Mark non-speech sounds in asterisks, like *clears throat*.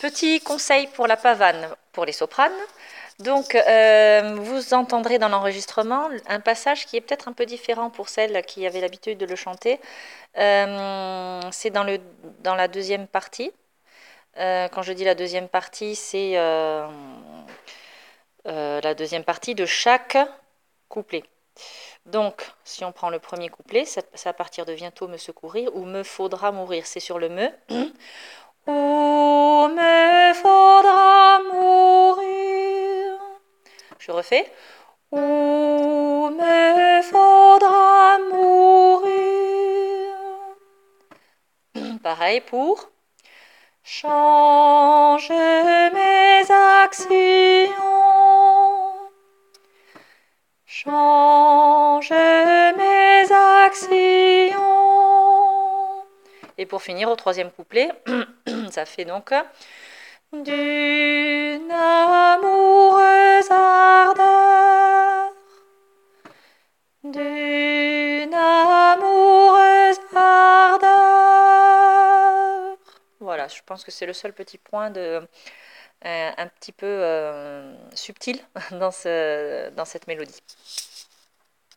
Petit conseil pour la pavane pour les sopranes. Donc, euh, vous entendrez dans l'enregistrement un passage qui est peut-être un peu différent pour celles qui avaient l'habitude de le chanter. Euh, c'est dans, la deuxième partie. Euh, quand je dis la deuxième partie, c'est la deuxième partie de chaque couplet. Donc, si on prend le premier couplet, c'est à partir de bientôt me secourir ou me faudra mourir. C'est sur le me. *clears throat* Je refais. Ou me faudra mourir. Pareil pour. Change mes actions. Change mes actions. Et pour finir, au troisième couplet, *clears throat* ça fait donc d'une d'une amoureuse ardeur. Voilà, je pense que c'est le seul petit point de, euh, un petit peu euh, subtil *laughs* dans, ce, dans cette mélodie.